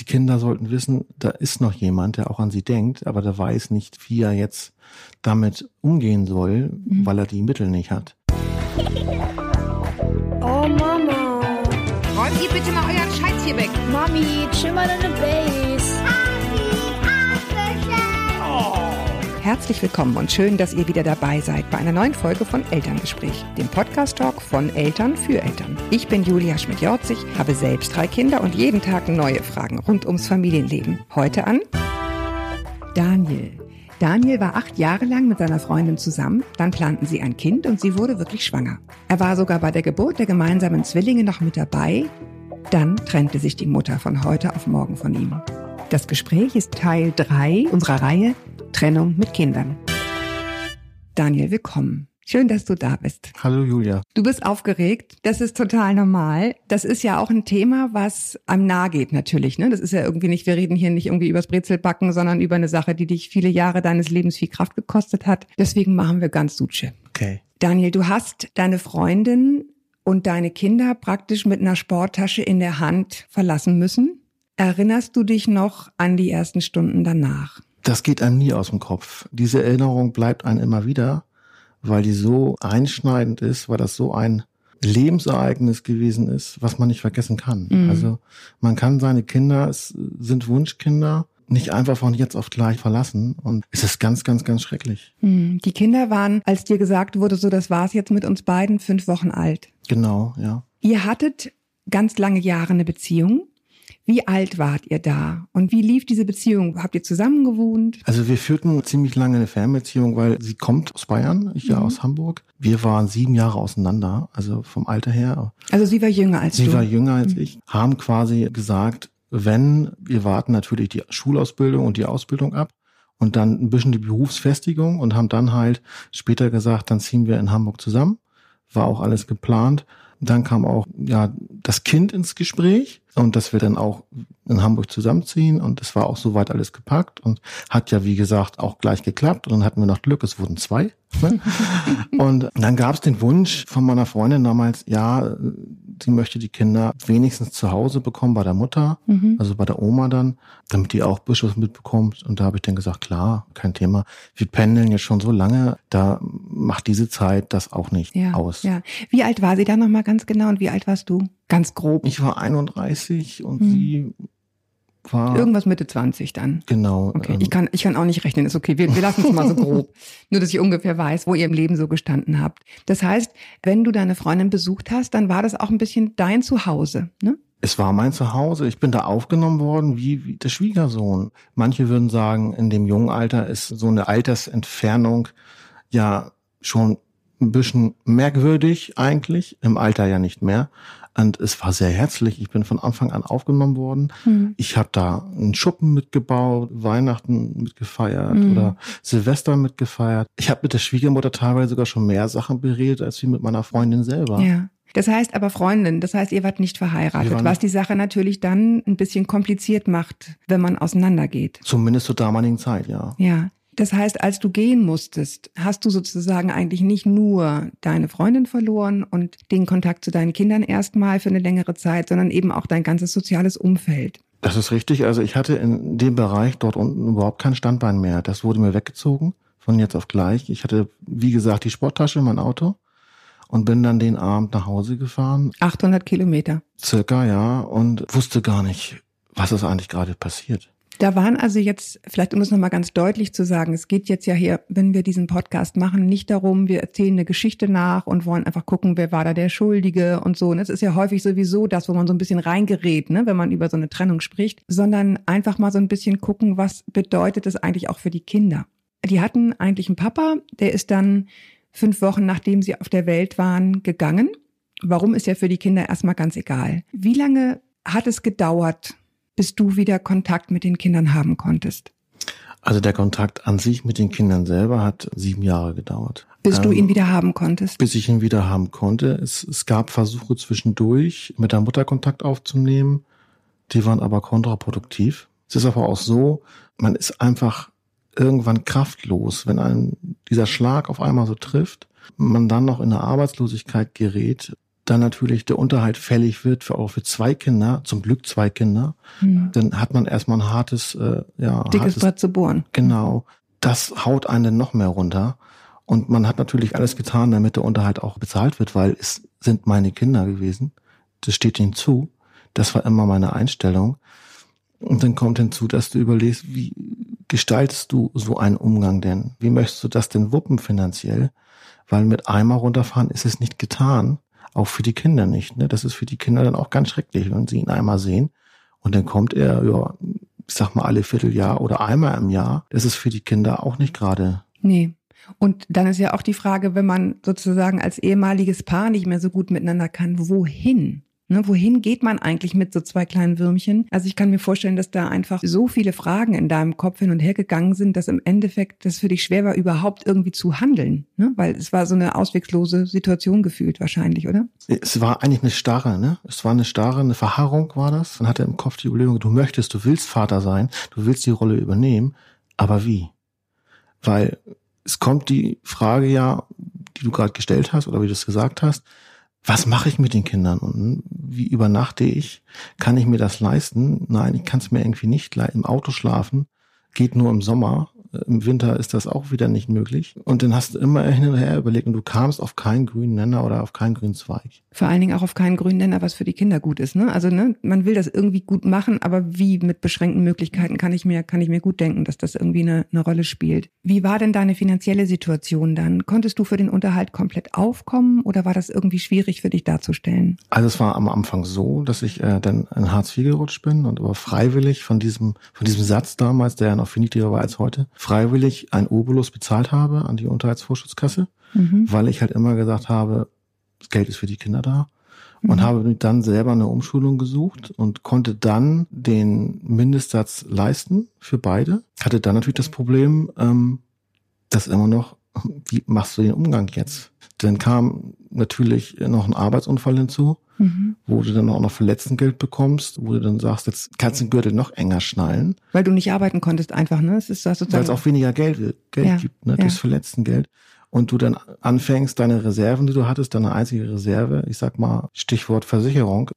Die Kinder sollten wissen, da ist noch jemand, der auch an sie denkt, aber der weiß nicht, wie er jetzt damit umgehen soll, mhm. weil er die Mittel nicht hat. Oh Mama. Räumt ihr bitte mal euren Scheiß hier weg. Mami, chill mal deine Base. Herzlich willkommen und schön, dass ihr wieder dabei seid bei einer neuen Folge von Elterngespräch, dem Podcast-Talk von Eltern für Eltern. Ich bin Julia Schmidt-Jorzig, habe selbst drei Kinder und jeden Tag neue Fragen rund ums Familienleben. Heute an Daniel. Daniel war acht Jahre lang mit seiner Freundin zusammen, dann planten sie ein Kind und sie wurde wirklich schwanger. Er war sogar bei der Geburt der gemeinsamen Zwillinge noch mit dabei. Dann trennte sich die Mutter von heute auf morgen von ihm. Das Gespräch ist Teil 3 unserer Reihe Trennung mit Kindern. Daniel, willkommen. Schön, dass du da bist. Hallo Julia. Du bist aufgeregt. Das ist total normal. Das ist ja auch ein Thema, was einem nahe geht natürlich. Ne? Das ist ja irgendwie nicht, wir reden hier nicht irgendwie übers Brezelbacken, sondern über eine Sache, die dich viele Jahre deines Lebens viel Kraft gekostet hat. Deswegen machen wir ganz Suche. Okay. Daniel, du hast deine Freundin und deine Kinder praktisch mit einer Sporttasche in der Hand verlassen müssen. Erinnerst du dich noch an die ersten Stunden danach? Das geht einem nie aus dem Kopf. Diese Erinnerung bleibt einem immer wieder weil die so einschneidend ist, weil das so ein Lebensereignis gewesen ist, was man nicht vergessen kann. Mhm. Also man kann seine Kinder, es sind Wunschkinder, nicht einfach von jetzt auf gleich verlassen. Und es ist ganz, ganz, ganz schrecklich. Mhm. Die Kinder waren, als dir gesagt wurde, so das war's jetzt mit uns beiden, fünf Wochen alt. Genau, ja. Ihr hattet ganz lange Jahre eine Beziehung. Wie alt wart ihr da? Und wie lief diese Beziehung? Habt ihr zusammen gewohnt? Also wir führten ziemlich lange eine Fernbeziehung, weil sie kommt aus Bayern, ich ja mhm. aus Hamburg. Wir waren sieben Jahre auseinander, also vom Alter her. Also sie war jünger als sie du? Sie war jünger als mhm. ich. Haben quasi gesagt, wenn, wir warten natürlich die Schulausbildung und die Ausbildung ab und dann ein bisschen die Berufsfestigung und haben dann halt später gesagt, dann ziehen wir in Hamburg zusammen. War auch alles geplant. Dann kam auch ja das Kind ins Gespräch und dass wir dann auch in Hamburg zusammenziehen und es war auch soweit alles gepackt und hat ja wie gesagt auch gleich geklappt und dann hatten wir noch Glück, es wurden zwei. Und dann gab es den Wunsch von meiner Freundin damals, ja, sie möchte die Kinder wenigstens zu Hause bekommen bei der Mutter, mhm. also bei der Oma dann, damit die auch Bischofs mitbekommt. Und da habe ich dann gesagt, klar, kein Thema. Wir pendeln jetzt schon so lange, da macht diese Zeit das auch nicht ja, aus. Ja. Wie alt war sie da nochmal ganz genau und wie alt warst du? Ganz grob. Ich war 31 und mhm. sie war. Irgendwas Mitte 20 dann. Genau. Okay, ähm, ich kann, ich kann auch nicht rechnen, ist okay. Wir, wir lassen es mal so grob. Nur, dass ich ungefähr weiß, wo ihr im Leben so gestanden habt. Das heißt, wenn du deine Freundin besucht hast, dann war das auch ein bisschen dein Zuhause, ne? Es war mein Zuhause. Ich bin da aufgenommen worden wie, wie der Schwiegersohn. Manche würden sagen, in dem jungen Alter ist so eine Altersentfernung ja schon ein bisschen merkwürdig eigentlich, im Alter ja nicht mehr. Und es war sehr herzlich. Ich bin von Anfang an aufgenommen worden. Mhm. Ich habe da einen Schuppen mitgebaut, Weihnachten mitgefeiert mhm. oder Silvester mitgefeiert. Ich habe mit der Schwiegermutter teilweise sogar schon mehr Sachen beredet, als wie mit meiner Freundin selber. Ja. Das heißt aber Freundin, das heißt, ihr wart nicht verheiratet, was die Sache natürlich dann ein bisschen kompliziert macht, wenn man auseinandergeht. Zumindest zur damaligen Zeit, ja. Ja. Das heißt, als du gehen musstest, hast du sozusagen eigentlich nicht nur deine Freundin verloren und den Kontakt zu deinen Kindern erstmal für eine längere Zeit, sondern eben auch dein ganzes soziales Umfeld. Das ist richtig. Also ich hatte in dem Bereich dort unten überhaupt kein Standbein mehr. Das wurde mir weggezogen von jetzt auf gleich. Ich hatte, wie gesagt, die Sporttasche, mein Auto und bin dann den Abend nach Hause gefahren. 800 Kilometer. Circa, ja. Und wusste gar nicht, was ist eigentlich gerade passiert. Da waren also jetzt, vielleicht um es nochmal ganz deutlich zu sagen, es geht jetzt ja hier, wenn wir diesen Podcast machen, nicht darum, wir erzählen eine Geschichte nach und wollen einfach gucken, wer war da der Schuldige und so. Und es ist ja häufig sowieso das, wo man so ein bisschen reingerät, ne, wenn man über so eine Trennung spricht, sondern einfach mal so ein bisschen gucken, was bedeutet das eigentlich auch für die Kinder. Die hatten eigentlich einen Papa, der ist dann fünf Wochen nachdem sie auf der Welt waren, gegangen. Warum ist ja für die Kinder erstmal ganz egal. Wie lange hat es gedauert, bis du wieder Kontakt mit den Kindern haben konntest? Also der Kontakt an sich mit den Kindern selber hat sieben Jahre gedauert. Bis ähm, du ihn wieder haben konntest? Bis ich ihn wieder haben konnte. Es, es gab Versuche zwischendurch, mit der Mutter Kontakt aufzunehmen. Die waren aber kontraproduktiv. Es ist aber auch so, man ist einfach irgendwann kraftlos, wenn einem dieser Schlag auf einmal so trifft, man dann noch in eine Arbeitslosigkeit gerät, dann natürlich der Unterhalt fällig wird für auch für zwei Kinder, zum Glück zwei Kinder, Hm. dann hat man erstmal ein hartes, äh, ja, Dickes hartes, Brett zu bohren. genau. Das haut einen dann noch mehr runter. Und man hat natürlich alles getan, damit der Unterhalt auch bezahlt wird, weil es sind meine Kinder gewesen. Das steht ihnen zu. Das war immer meine Einstellung. Und dann kommt hinzu, dass du überlegst, wie gestaltest du so einen Umgang denn? Wie möchtest du das denn wuppen finanziell? Weil mit einmal runterfahren ist es nicht getan. Auch für die Kinder nicht. Ne? Das ist für die Kinder dann auch ganz schrecklich, wenn sie ihn einmal sehen. Und dann kommt er, ja, ich sag mal, alle Vierteljahr oder einmal im Jahr. Das ist für die Kinder auch nicht gerade. Nee. Und dann ist ja auch die Frage, wenn man sozusagen als ehemaliges Paar nicht mehr so gut miteinander kann, wohin? Ne, wohin geht man eigentlich mit so zwei kleinen Würmchen? Also ich kann mir vorstellen, dass da einfach so viele Fragen in deinem Kopf hin und her gegangen sind, dass im Endeffekt das für dich schwer war, überhaupt irgendwie zu handeln. Ne? Weil es war so eine auswegslose Situation gefühlt wahrscheinlich, oder? Es war eigentlich eine Starre, ne? Es war eine Starre, eine Verharrung war das. Dann hat er im Kopf die Überlegung, du möchtest, du willst Vater sein, du willst die Rolle übernehmen, aber wie? Weil es kommt die Frage ja, die du gerade gestellt hast oder wie du es gesagt hast, was mache ich mit den Kindern und wie übernachte ich? Kann ich mir das leisten? Nein, ich kann es mir irgendwie nicht leisten. Im Auto schlafen geht nur im Sommer. Im Winter ist das auch wieder nicht möglich. Und dann hast du immer hin und her überlegt und du kamst auf keinen grünen Nenner oder auf keinen grünen Zweig. Vor allen Dingen auch auf keinen grünen Nenner, was für die Kinder gut ist. Ne? Also ne, man will das irgendwie gut machen, aber wie mit beschränkten Möglichkeiten kann ich mir kann ich mir gut denken, dass das irgendwie eine, eine Rolle spielt. Wie war denn deine finanzielle Situation dann? Konntest du für den Unterhalt komplett aufkommen oder war das irgendwie schwierig für dich darzustellen? Also es war am Anfang so, dass ich äh, dann in Hartz IV gerutscht bin und aber freiwillig von diesem von diesem Satz damals, der ja noch viel niedriger war als heute, freiwillig ein Obolus bezahlt habe an die Unterhaltsvorschusskasse, Mhm. weil ich halt immer gesagt habe, das Geld ist für die Kinder da. Und Mhm. habe dann selber eine Umschulung gesucht und konnte dann den Mindestsatz leisten für beide. Hatte dann natürlich das Problem, ähm, dass immer noch, wie machst du den Umgang jetzt? Dann kam natürlich noch ein Arbeitsunfall hinzu, Mhm. wo du dann auch noch Verletztengeld bekommst, wo du dann sagst, jetzt kannst du den Gürtel noch enger schnallen, Weil du nicht arbeiten konntest einfach, ne? Es ist das weil es auch weniger Geld, Geld Ja, gibt, ne, ja. durchs Verletztengeld. Und du dann anfängst, deine Reserven, die du hattest, deine einzige Reserve, ich sag mal, Stichwort Versicherung,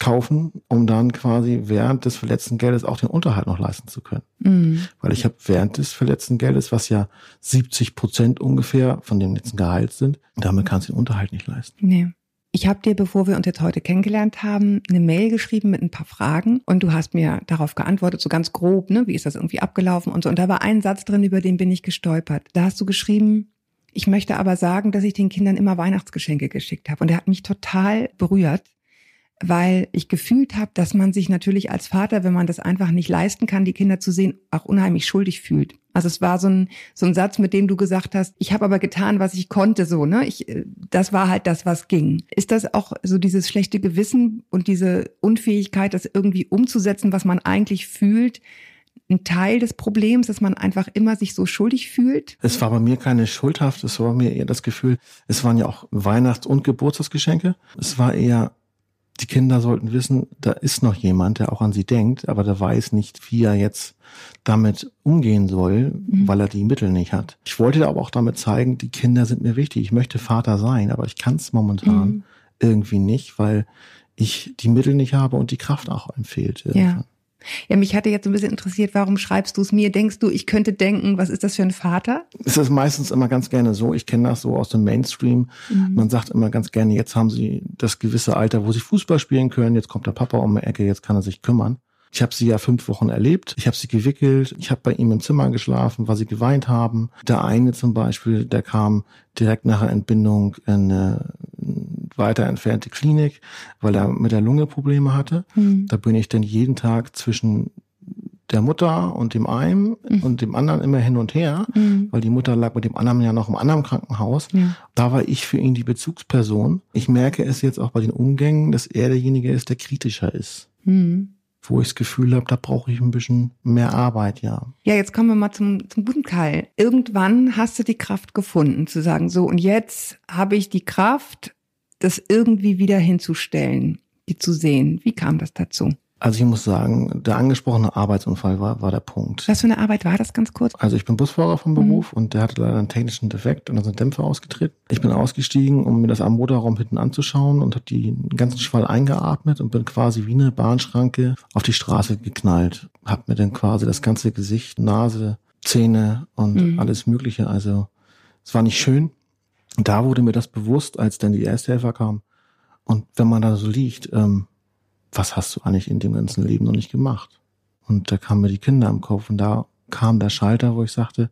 abzukaufen, um dann quasi während des verletzten Geldes auch den Unterhalt noch leisten zu können. Mhm. Weil ich habe während des verletzten Geldes, was ja 70 Prozent ungefähr von dem letzten Gehalt sind, damit kannst du den Unterhalt nicht leisten. Nee. Ich habe dir, bevor wir uns jetzt heute kennengelernt haben, eine Mail geschrieben mit ein paar Fragen und du hast mir darauf geantwortet, so ganz grob, ne, wie ist das irgendwie abgelaufen und so. Und da war ein Satz drin, über den bin ich gestolpert. Da hast du geschrieben, ich möchte aber sagen, dass ich den Kindern immer Weihnachtsgeschenke geschickt habe. Und der hat mich total berührt, weil ich gefühlt habe, dass man sich natürlich als Vater, wenn man das einfach nicht leisten kann, die Kinder zu sehen, auch unheimlich schuldig fühlt. Also es war so ein, so ein Satz, mit dem du gesagt hast, ich habe aber getan, was ich konnte, so, ne? Ich, äh, das war halt das, was ging. Ist das auch so dieses schlechte Gewissen und diese Unfähigkeit, das irgendwie umzusetzen, was man eigentlich fühlt, ein Teil des Problems, dass man einfach immer sich so schuldig fühlt? Es war bei mir keine Schuldhaft, es war mir eher das Gefühl, es waren ja auch Weihnachts- und Geburtstagsgeschenke. Es war eher, die Kinder sollten wissen, da ist noch jemand, der auch an sie denkt, aber der weiß nicht, wie er jetzt damit umgehen soll, Mhm. weil er die Mittel nicht hat. Ich wollte aber auch damit zeigen, die Kinder sind mir wichtig. Ich möchte Vater sein, aber ich kann es momentan Mhm. irgendwie nicht, weil ich die Mittel nicht habe und die Kraft auch empfehlt. Ja. Ja, mich hatte jetzt ein bisschen interessiert, warum schreibst du es mir? Denkst du, ich könnte denken, was ist das für ein Vater? Es ist meistens immer ganz gerne so, ich kenne das so aus dem Mainstream, Mhm. man sagt immer ganz gerne, jetzt haben sie das gewisse Alter, wo sie Fußball spielen können, jetzt kommt der Papa um die Ecke, jetzt kann er sich kümmern. Ich habe sie ja fünf Wochen erlebt, ich habe sie gewickelt, ich habe bei ihm im Zimmer geschlafen, weil sie geweint haben. Der eine zum Beispiel, der kam direkt nach der Entbindung in eine weiter entfernte Klinik, weil er mit der Lunge Probleme hatte. Mhm. Da bin ich dann jeden Tag zwischen der Mutter und dem einen Mhm. und dem anderen immer hin und her, Mhm. weil die Mutter lag mit dem anderen ja noch im anderen Krankenhaus. Ja. Da war ich für ihn die Bezugsperson. Ich merke es jetzt auch bei den Umgängen, dass er derjenige ist, der kritischer ist. Mhm. Wo ich das Gefühl habe, da brauche ich ein bisschen mehr Arbeit, ja. Ja, jetzt kommen wir mal zum, zum guten Teil. Irgendwann hast du die Kraft gefunden, zu sagen, so, und jetzt habe ich die Kraft, das irgendwie wieder hinzustellen, die zu sehen. Wie kam das dazu? Also ich muss sagen, der angesprochene Arbeitsunfall war, war der Punkt. Was für eine Arbeit war das ganz kurz? Also ich bin Busfahrer vom Beruf und der hatte leider einen technischen Defekt und da sind Dämpfer ausgetreten. Ich bin ausgestiegen, um mir das am Motorraum hinten anzuschauen und habe den ganzen Schwall eingeatmet und bin quasi wie eine Bahnschranke auf die Straße geknallt. Hab mir dann quasi das ganze Gesicht, Nase, Zähne und Mhm. alles Mögliche. Also es war nicht schön. Und da wurde mir das bewusst, als dann die Ersthelfer kamen. Und wenn man da so liegt, ähm, was hast du eigentlich in dem ganzen Leben noch nicht gemacht? Und da kamen mir die Kinder im Kopf und da kam der Schalter, wo ich sagte,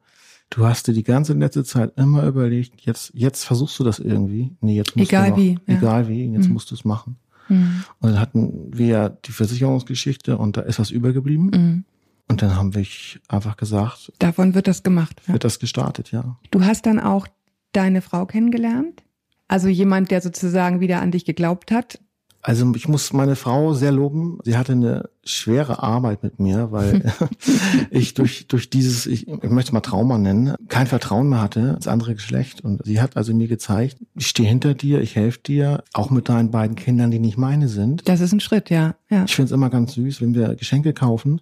du hast dir die ganze letzte Zeit immer überlegt, jetzt, jetzt versuchst du das irgendwie. Nee, jetzt musst Egal du noch, wie, ja. Egal wie, jetzt Mhm. musst du es machen. Mhm. Und dann hatten wir ja die Versicherungsgeschichte und da ist was übergeblieben. Mhm. Und dann haben wir einfach gesagt, Davon wird das gemacht. Ja. wird das gestartet, ja. Du hast dann auch deine Frau kennengelernt? Also jemand, der sozusagen wieder an dich geglaubt hat? Also ich muss meine Frau sehr loben. Sie hatte eine schwere Arbeit mit mir, weil ich durch, durch dieses, ich, ich möchte es mal Trauma nennen, kein Vertrauen mehr hatte ins andere Geschlecht. Und sie hat also mir gezeigt, ich stehe hinter dir, ich helfe dir, auch mit deinen beiden Kindern, die nicht meine sind. Das ist ein Schritt, ja. ja. Ich finde es immer ganz süß, wenn wir Geschenke kaufen,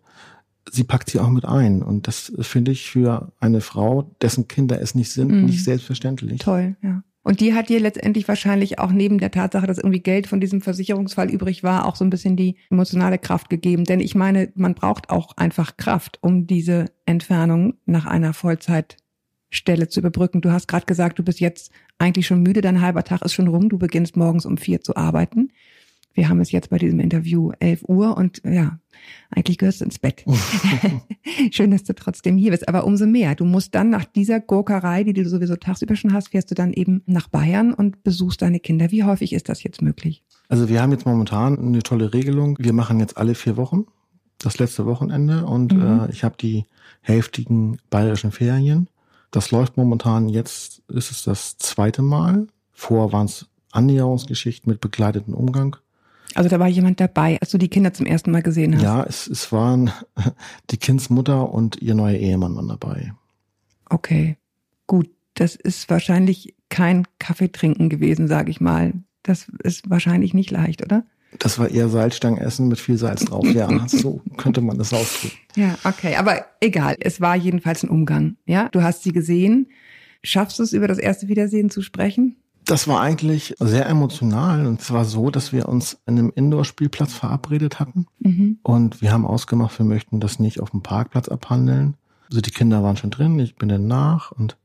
sie packt sie auch mit ein. Und das finde ich für eine Frau, dessen Kinder es nicht sind, Mhm. nicht selbstverständlich. Toll, ja. Und die hat dir letztendlich wahrscheinlich auch neben der Tatsache, dass irgendwie Geld von diesem Versicherungsfall übrig war, auch so ein bisschen die emotionale Kraft gegeben. Denn ich meine, man braucht auch einfach Kraft, um diese Entfernung nach einer Vollzeitstelle zu überbrücken. Du hast gerade gesagt, du bist jetzt eigentlich schon müde, dein halber Tag ist schon rum, du beginnst morgens um vier zu arbeiten. Wir haben es jetzt bei diesem Interview 11 Uhr und ja, eigentlich gehörst du ins Bett. Schön, dass du trotzdem hier bist, aber umso mehr. Du musst dann nach dieser Gurkerei, die du sowieso tagsüber schon hast, fährst du dann eben nach Bayern und besuchst deine Kinder. Wie häufig ist das jetzt möglich? Also wir haben jetzt momentan eine tolle Regelung. Wir machen jetzt alle vier Wochen das letzte Wochenende und Mhm. äh, ich habe die hälftigen bayerischen Ferien. Das läuft momentan jetzt, ist es das zweite Mal. Vorher waren es Annäherungsgeschichten mit begleiteten Umgang. Also da war jemand dabei, als du die Kinder zum ersten Mal gesehen hast. Ja, es, es waren die Kindsmutter und ihr neuer Ehemann waren dabei. Okay, gut. Das ist wahrscheinlich kein Kaffeetrinken gewesen, sage ich mal. Das ist wahrscheinlich nicht leicht, oder? Das war eher Salzstangenessen mit viel Salz drauf. Ja, so könnte man das ausdrücken. Ja, okay, aber egal. Es war jedenfalls ein Umgang. Ja, du hast sie gesehen. Schaffst du es, über das erste Wiedersehen zu sprechen? Das war eigentlich sehr emotional und es war so, dass wir uns in einem Indoor-Spielplatz verabredet hatten Mhm. und wir haben ausgemacht, wir möchten das nicht auf dem Parkplatz abhandeln. Also die Kinder waren schon drin, ich bin dann nach und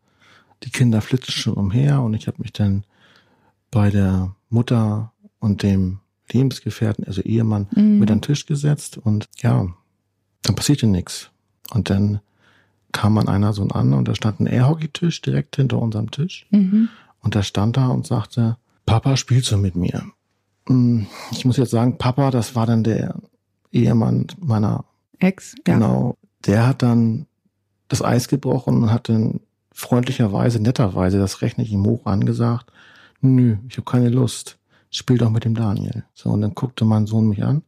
die Kinder flitzen schon umher und ich habe mich dann bei der Mutter und dem Lebensgefährten, also Ehemann, Mhm. mit an den Tisch gesetzt und ja, dann passierte nichts. Und dann kam man einer so an und da stand ein Airhockey-Tisch direkt hinter unserem Tisch. Mhm. Und er stand da und sagte, Papa, spielst du mit mir? Hm, Ich muss jetzt sagen, Papa, das war dann der Ehemann meiner, Ex? Ja. genau, der hat dann das Eis gebrochen und hat dann freundlicherweise, netterweise, das rechne ich ihm hoch angesagt, nö, ich habe keine Lust, spiel doch mit dem Daniel. So, und dann guckte mein Sohn mich an,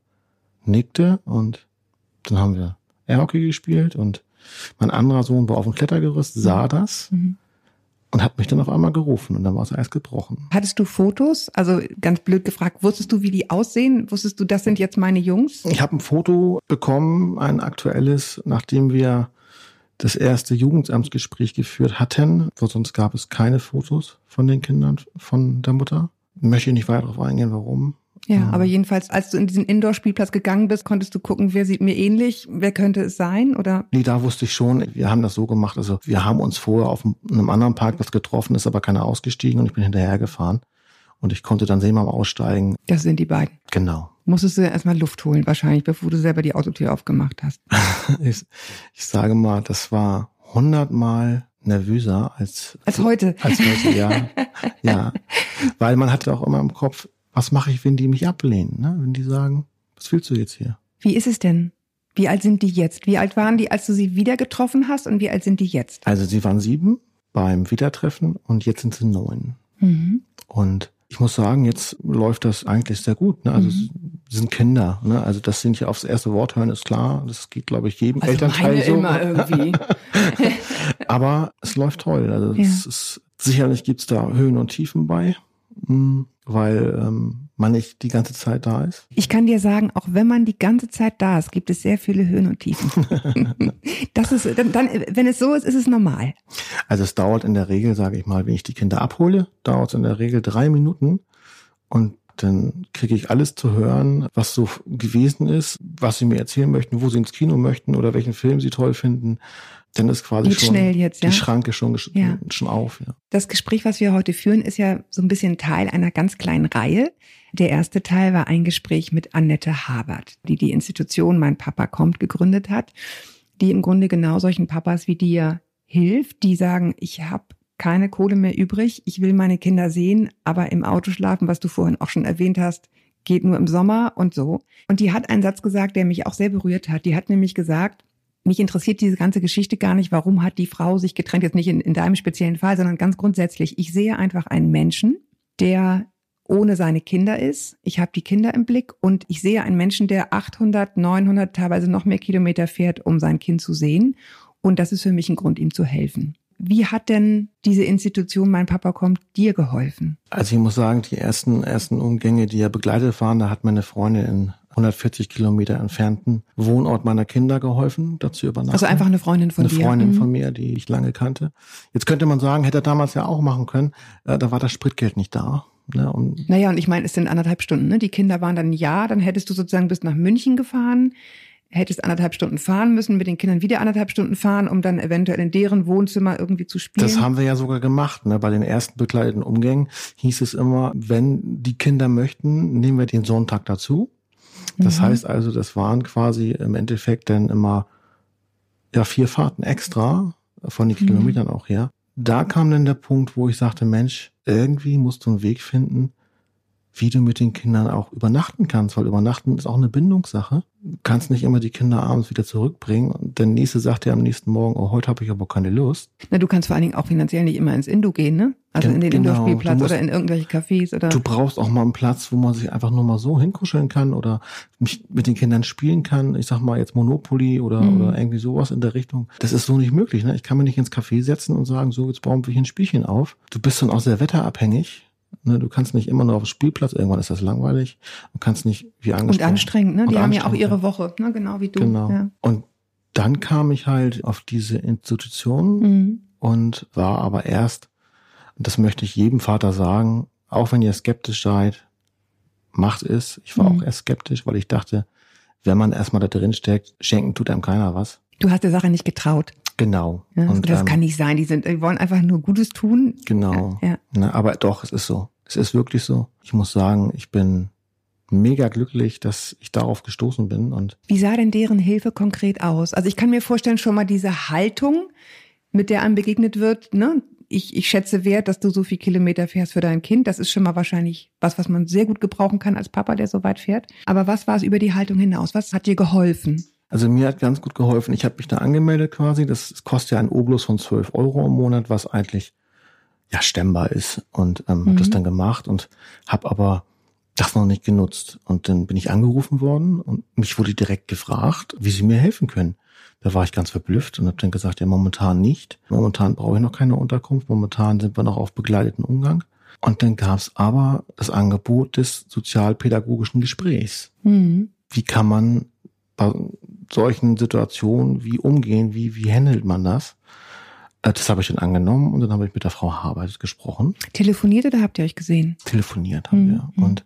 nickte und dann haben wir Airhockey gespielt und mein anderer Sohn war auf dem Klettergerüst, sah das Mhm. Und hat mich dann auf einmal gerufen und dann war das Eis gebrochen. Hattest du Fotos? Also ganz blöd gefragt, wusstest du, wie die aussehen? Wusstest du, das sind jetzt meine Jungs? Ich habe ein Foto bekommen, ein aktuelles, nachdem wir das erste Jugendamtsgespräch geführt hatten, wo sonst gab es keine Fotos von den Kindern von der Mutter. Möchte ich nicht weiter darauf eingehen, warum. Ja, Mhm. aber jedenfalls, als du in diesen Indoor-Spielplatz gegangen bist, konntest du gucken, wer sieht mir ähnlich, wer könnte es sein? Oder Nee, da wusste ich schon, wir haben das so gemacht, also wir haben uns vorher auf einem anderen Parkplatz getroffen, ist aber keiner ausgestiegen und ich bin hinterhergefahren. Und ich konnte dann sehen beim Aussteigen, das sind die beiden. genau. Musstest du erstmal Luft holen, wahrscheinlich, bevor du selber die Autotür aufgemacht hast. Ich, ich sage mal, das war hundertmal nervöser als Als heute. Als heute, ja. ja. Weil man hatte auch immer im Kopf, was mache ich, wenn die mich ablehnen? Ne? Wenn die sagen, was willst du jetzt hier? Wie ist es denn? Wie alt sind die jetzt? Wie alt waren die, als du sie wieder getroffen hast und wie alt sind die jetzt? Also sie waren sieben beim Wiedertreffen und jetzt sind sie neun. Mhm. Und ich muss sagen, jetzt läuft das eigentlich sehr gut. Ne? Also Mhm. es sind Kinder. Ne? Also das sind ja aufs erste Wort hören, ist klar. Das geht, glaube ich, jedem Also Elternteil so. immer irgendwie. Aber es läuft toll. Also Ja. es ist, sicherlich gibt's da Höhen und Tiefen bei. Weil ähm, man nicht die ganze Zeit da ist. Ich kann dir sagen, auch wenn man die ganze Zeit da ist, gibt es sehr viele Höhen und Tiefen. das ist dann, dann, wenn es so ist, ist es normal. Also es dauert in der Regel, sage ich mal, wenn ich die Kinder abhole, dauert es in der Regel drei Minuten und dann kriege ich alles zu hören, was so gewesen ist, was sie mir erzählen möchten, wo sie ins Kino möchten oder welchen Film sie toll finden. Dann ist quasi Geht schon schnell jetzt, ja? die Schranke schon, Ja. schon auf. Ja. Das Gespräch, was wir heute führen, ist ja so ein bisschen Teil einer ganz kleinen Reihe. Der erste Teil war ein Gespräch mit Annette Habert, die die Institution Mein Papa kommt gegründet hat, die im Grunde genau solchen Papas wie dir hilft, die sagen, ich habe keine Kohle mehr übrig, ich will meine Kinder sehen, aber im Auto schlafen, was du vorhin auch schon erwähnt hast, geht nur im Sommer und so. Und die hat einen Satz gesagt, der mich auch sehr berührt hat. Die hat nämlich gesagt, mich interessiert diese ganze Geschichte gar nicht, warum hat die Frau sich getrennt, jetzt nicht in, in deinem speziellen Fall, sondern ganz grundsätzlich. Ich sehe einfach einen Menschen, der ohne seine Kinder ist. Ich habe die Kinder im Blick und ich sehe einen Menschen, der 800, 900, teilweise noch mehr Kilometer fährt, um sein Kind zu sehen. Und das ist für mich ein Grund, ihm zu helfen. Wie hat denn diese Institution Mein Papa kommt dir geholfen? Also ich muss sagen, die ersten, ersten Umgänge, die ja begleitet waren, da hat meine Freundin in 140 Kilometer entfernten Wohnort meiner Kinder geholfen, dazu übernachten. Also einfach eine Freundin von eine dir. Freundin Mhm. von mir, die ich lange kannte. Jetzt könnte man sagen, hätte er damals ja auch machen können, äh, da war das Spritgeld nicht da. Ne? Und Naja, und ich meine, es sind anderthalb Stunden, ne? Die Kinder waren dann Jahr, dann hättest du sozusagen bis nach München gefahren, hättest anderthalb Stunden fahren müssen, mit den Kindern wieder anderthalb Stunden fahren, um dann eventuell in deren Wohnzimmer irgendwie zu spielen. das haben wir ja sogar gemacht. Ne? Bei den ersten begleiteten Umgängen hieß es immer, wenn die Kinder möchten, nehmen wir den Sonntag dazu. Das Mhm. heißt also, das waren quasi im Endeffekt dann immer ja vier Fahrten extra von den Mhm. Kilometern auch her. Da kam dann der Punkt, wo ich sagte, Mensch, irgendwie musst du einen Weg finden, wie du mit den Kindern auch übernachten kannst, weil übernachten ist auch eine Bindungssache. Du kannst nicht immer die Kinder abends wieder zurückbringen und der nächste sagt dir am nächsten Morgen, oh, heute habe ich aber keine Lust. Na, du kannst vor allen Dingen auch finanziell nicht immer ins Indo gehen, ne? Also Gen- in den genau, Indoor-Spielplatz oder in irgendwelche Cafés oder. Du brauchst auch mal einen Platz, wo man sich einfach nur mal so hinkuscheln kann oder mich mit den Kindern spielen kann. Ich sag mal jetzt Monopoly oder, Mhm. oder irgendwie sowas in der Richtung. Das ist so nicht möglich. Ne? Ich kann mir nicht ins Café setzen und sagen, so, jetzt bauen wir hier ein Spielchen auf. Du bist dann auch sehr wetterabhängig. Ne? Du kannst nicht immer nur auf dem Spielplatz, irgendwann ist das langweilig. Du kannst nicht wie und angesprochen. anstrengend, ne? Und Die haben ja auch ihre. Woche, ne? Genau wie du. Genau. Ja. Und dann kam ich halt auf diese Institution Mhm. und war aber erst, und das möchte ich jedem Vater sagen, auch wenn ihr skeptisch seid, macht es. Ich war Mhm. auch erst skeptisch, weil ich dachte, wenn man erstmal da drin steckt, schenken tut einem keiner was. Du hast der Sache nicht getraut. Genau. Ja? und, das ähm, kann nicht sein. Die sind, die wollen einfach nur Gutes tun. Genau. Ja. Ne, aber doch, es ist so. Es ist wirklich so. Ich muss sagen, ich bin mega glücklich, dass ich darauf gestoßen bin und Wie sah denn deren Hilfe konkret aus? Also ich kann mir vorstellen, schon mal diese Haltung, mit der einem begegnet wird, ne? Ich, ich schätze wert, dass du so viel Kilometer fährst für dein Kind. Das ist schon mal wahrscheinlich was, was man sehr gut gebrauchen kann als Papa, der so weit fährt. Aber was war es über die Haltung hinaus? Was hat dir geholfen? Also mir hat ganz gut geholfen. Ich habe mich da angemeldet quasi. Das, kostet ja ein Obolus von 12 Euro im Monat, was eigentlich ja stemmbar ist. Und ähm, Mhm. habe das dann gemacht und habe aber das noch nicht genutzt. Und dann bin ich angerufen worden und mich wurde direkt gefragt, wie sie mir helfen können. Da war ich ganz verblüfft und habe dann gesagt, ja momentan nicht. Momentan brauche ich noch keine Unterkunft. Momentan sind wir noch auf begleiteten Umgang. Und dann gab es aber das Angebot des sozialpädagogischen Gesprächs Mhm. wie kann man solchen Situationen wie umgehen, wie, wie handelt man das? Äh, Das habe ich dann angenommen und dann habe ich mit der Frau Habert gesprochen, Telefoniert oder habt ihr euch gesehen? telefoniert haben Mhm. wir und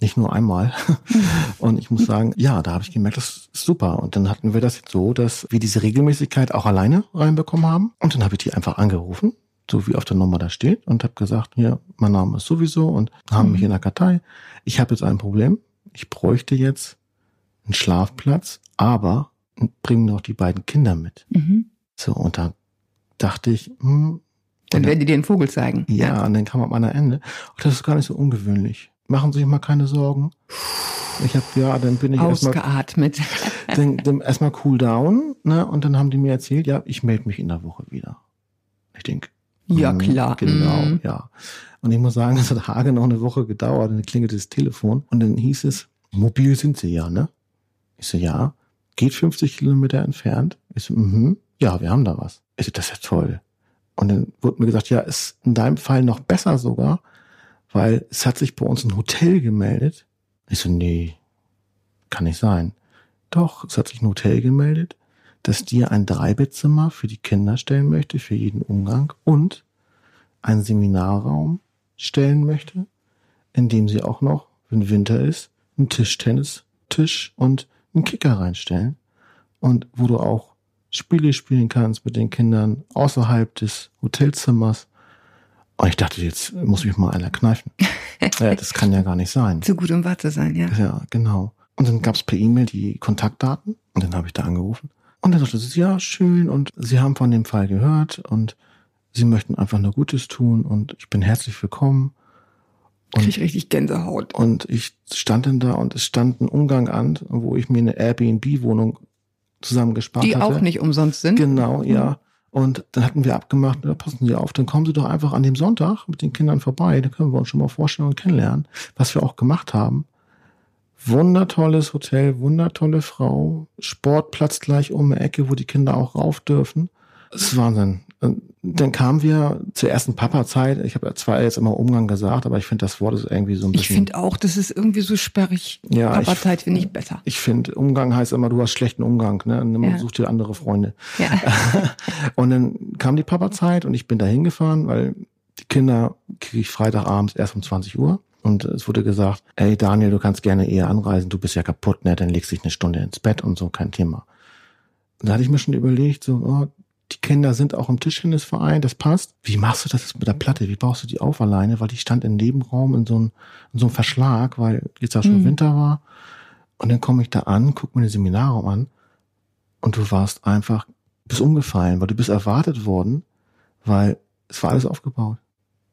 nicht nur einmal. Und ich muss sagen, ja, da habe ich gemerkt, das ist super. Und dann hatten wir das jetzt so, dass wir diese Regelmäßigkeit auch alleine reinbekommen haben. Und dann habe ich die einfach angerufen, so wie auf der Nummer da steht, und habe gesagt, hier, mein Name ist sowieso und haben Mhm. mich in der Kartei. Ich habe jetzt ein Problem. Ich bräuchte jetzt einen Schlafplatz, aber bring mir noch die beiden Kinder mit. Mhm. So, und da dachte ich, hm, Dann werden die dir einen Vogel zeigen. ja, und dann kam am anderen Ende. Und das ist gar nicht so ungewöhnlich. Machen Sie sich mal keine Sorgen. Ich habe ja, dann bin ich erstmal Ausgeatmet. dann, dann erstmal cool down, ne? Und dann haben die mir erzählt, ja, ich melde mich in der Woche wieder. Ich denk, Ja, hm, klar. Genau, Mhm. ja. Und ich muss sagen, es hat Hage noch eine Woche gedauert, und dann klingelte das Telefon und dann hieß es, mobil sind Sie ja, ne? Ich so, ja. Geht 50 Kilometer entfernt? Ich so, mhm. Ja, wir haben da was. Ich so, das ist ja toll. Und dann wurde mir gesagt, ja, ist in deinem Fall noch besser sogar, weil es hat sich bei uns ein Hotel gemeldet. Ich so, nee, kann nicht sein. Doch, es hat sich ein Hotel gemeldet, das dir ein Dreibettzimmer für die Kinder stellen möchte, für jeden Umgang und einen Seminarraum stellen möchte, in dem sie auch noch, wenn Winter ist, einen Tischtennistisch und einen Kicker reinstellen und wo du auch Spiele spielen kannst mit den Kindern außerhalb des Hotelzimmers. Und ich dachte, jetzt muss mich mal einer kneifen. ja, das kann ja gar nicht sein. Zu gut, um wahr zu sein, ja. Ja, genau. Und dann gab es per E-Mail die Kontaktdaten und dann habe ich da angerufen. Und dann sagte sie, ja, schön und Sie haben von dem Fall gehört und Sie möchten einfach nur Gutes tun und ich bin herzlich willkommen. Und, Krieg ich richtig Gänsehaut. Und ich stand dann da und es stand ein Umgang an, wo ich mir eine Airbnb-Wohnung zusammengespart Die hatte. auch nicht umsonst sind. Genau, ja. Und dann hatten wir abgemacht, ja, passen Sie auf, dann kommen Sie doch einfach an dem Sonntag mit den Kindern vorbei, dann können wir uns schon mal vorstellen und kennenlernen, was wir auch gemacht haben. Wundertolles Hotel, wundertolle Frau, Sportplatz gleich um die Ecke, wo die Kinder auch rauf dürfen. Das ist Wahnsinn. Und dann kamen wir zur ersten Papa-Zeit. Ich habe zwar jetzt immer Umgang gesagt, aber ich finde, das Wort ist irgendwie so ein bisschen. Ich finde auch, das ist irgendwie so sperrig. Ja, Papa-Zeit finde ich besser. Ich finde, Umgang heißt immer, du hast schlechten Umgang, ne? Und Ja. such dir andere Freunde. Ja. und dann kam die Papa-Zeit und ich bin da hingefahren, weil die Kinder kriege ich Freitagabends erst um 20 Uhr. Und es wurde gesagt, ey Daniel, du kannst gerne eher anreisen, du bist ja kaputt, ne? Dann legst dich eine Stunde ins Bett und so, kein Thema. Und da hatte ich mir schon überlegt, so, oh, die Kinder sind auch im Tischtennisverein, das passt. Wie machst du das jetzt mit der Platte? Wie baust du die auf alleine? Weil die stand im Nebenraum in so einem, in so einem Verschlag, weil jetzt ja schon Mhm. Winter war. Und dann komme ich da an, guck mir den Seminarraum an und du warst einfach, bist umgefallen, weil du bist erwartet worden, weil es war alles aufgebaut.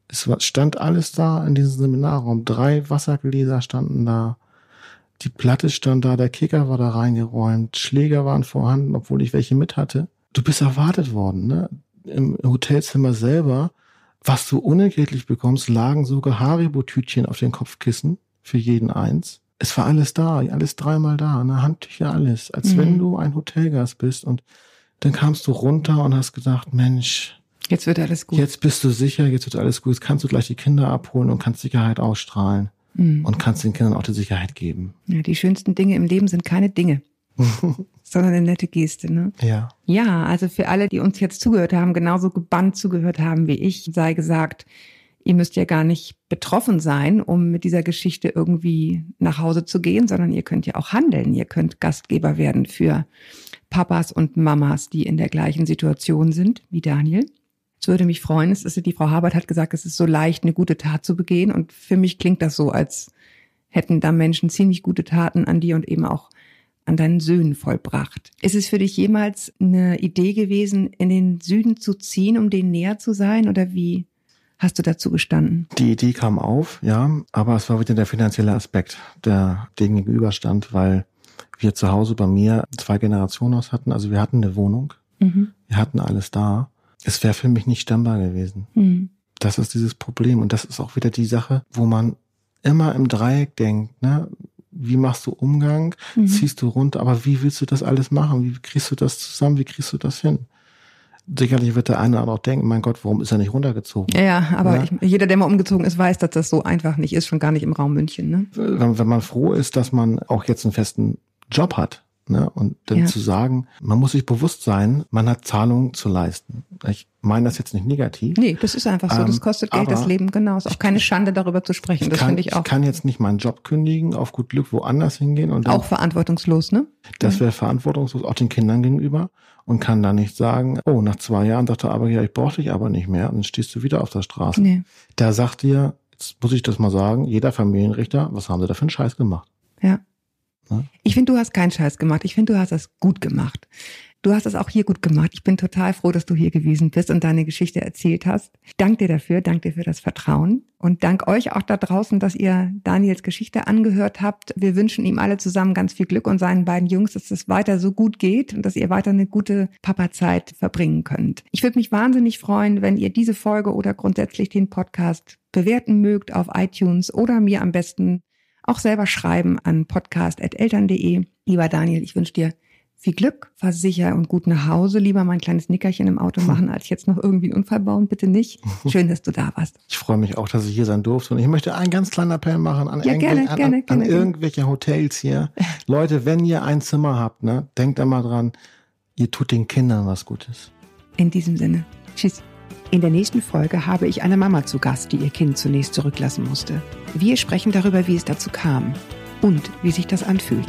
Es war, stand alles da in diesem Seminarraum. Drei Wassergläser standen da. Die Platte stand da, der Kicker war da reingeräumt, Schläger waren vorhanden, obwohl ich welche mit hatte. Du bist erwartet worden, ne? Im Hotelzimmer selber, was du unentgeltlich bekommst, lagen sogar Haribo-Tütchen auf den Kopfkissen für jeden eins. Es war alles da, alles dreimal da, ne? Handtücher, alles, als Mhm. wenn du ein Hotelgast bist. Und dann kamst du runter und hast gedacht, Mensch, Jetzt wird alles gut. Jetzt bist du sicher, jetzt wird alles gut. Jetzt kannst du gleich die Kinder abholen und kannst Sicherheit ausstrahlen Mhm. und kannst den Kindern auch die Sicherheit geben. Ja, die schönsten Dinge im Leben sind keine Dinge, sondern eine nette Geste, ne? Ja. Ja, also für alle, die uns jetzt zugehört haben, genauso gebannt zugehört haben wie ich, sei gesagt, ihr müsst ja gar nicht betroffen sein, um mit dieser Geschichte irgendwie nach Hause zu gehen, sondern ihr könnt ja auch handeln. Ihr könnt Gastgeber werden für Papas und Mamas, die in der gleichen Situation sind wie Daniel. Es würde mich freuen. Es ist, die Frau Habert hat gesagt, es ist so leicht, eine gute Tat zu begehen. Und für mich klingt das so, als hätten da Menschen ziemlich gute Taten an dir und eben auch an deinen Söhnen vollbracht. Ist es für dich jemals eine Idee gewesen, in den Süden zu ziehen, um denen näher zu sein? Oder wie hast du dazu gestanden? Die Idee kam auf, ja, aber es war wieder der finanzielle Aspekt, der dem gegenüberstand, weil wir zu Hause bei mir zwei Generationen hatten. Also wir hatten eine Wohnung, Mhm. wir hatten alles da. Es wäre für mich nicht stemmbar gewesen. Mhm. Das ist dieses Problem. Und das ist auch wieder die Sache, wo man immer im Dreieck denkt, ne? Wie machst du Umgang? Mhm. Ziehst du runter? Aber wie willst du das alles machen? Wie kriegst du das zusammen? Wie kriegst du das hin? Sicherlich wird der eine oder andere auch denken, mein Gott, warum ist er nicht runtergezogen? Ja, ja, aber Ja. Ich, jeder, der mal umgezogen ist, weiß, dass das so einfach nicht ist, schon gar nicht im Raum München. Ne? Wenn, wenn man froh ist, dass man auch jetzt einen festen Job hat, ne? Und dann Ja. zu sagen, man muss sich bewusst sein, man hat Zahlungen zu leisten. Ich meine das jetzt nicht negativ. Nee, das ist einfach so. Das Ähm, kostet Geld, das aber Leben, genau. Ist auch keine Schande, darüber zu sprechen. Ich Das kann, finde ich auch, kann jetzt nicht meinen Job kündigen, auf gut Glück woanders hingehen und dann, auch verantwortungslos, ne? das wäre verantwortungslos auch den Kindern gegenüber und kann dann nicht sagen, oh, nach zwei Jahren sagt der Arbeitgeber, ich brauche dich aber nicht mehr und dann stehst du wieder auf der Straße. Nee. Da sagt dir, jetzt muss ich das mal sagen, jeder Familienrichter, was haben sie da für einen Scheiß gemacht? Ja. Ne? Ich finde, du hast keinen Scheiß gemacht. Ich finde, du hast das gut gemacht. Du hast das auch hier gut gemacht. Ich bin total froh, dass du hier gewesen bist und deine Geschichte erzählt hast. Ich danke dir dafür, danke dir für das Vertrauen und dank euch auch da draußen, dass ihr Daniels Geschichte angehört habt. Wir wünschen ihm alle zusammen ganz viel Glück und seinen beiden Jungs, dass es weiter so gut geht und dass ihr weiter eine gute Papa-Zeit verbringen könnt. Ich würde mich wahnsinnig freuen, wenn ihr diese Folge oder grundsätzlich den Podcast bewerten mögt auf iTunes oder mir am besten auch selber schreiben an podcast.eltern.de. Lieber Daniel, ich wünsche dir Viel Glück, fahr sicher und gut nach Hause. Lieber mal ein kleines Nickerchen im Auto machen, als jetzt noch irgendwie einen Unfall bauen. Bitte nicht. Schön, dass du da warst. Ich freue mich auch, dass ich hier sein durfte. Und ich möchte einen ganz kleinen Appell machen an, Ja, irgendwel- gerne, an, gerne, an, gerne, an gerne. irgendwelche Hotels hier. Leute, wenn ihr ein Zimmer habt, ne, denkt immer dran, ihr tut den Kindern was Gutes. In diesem Sinne. Tschüss. In der nächsten Folge habe ich eine Mama zu Gast, die ihr Kind zunächst zurücklassen musste. Wir sprechen darüber, wie es dazu kam und wie sich das anfühlt.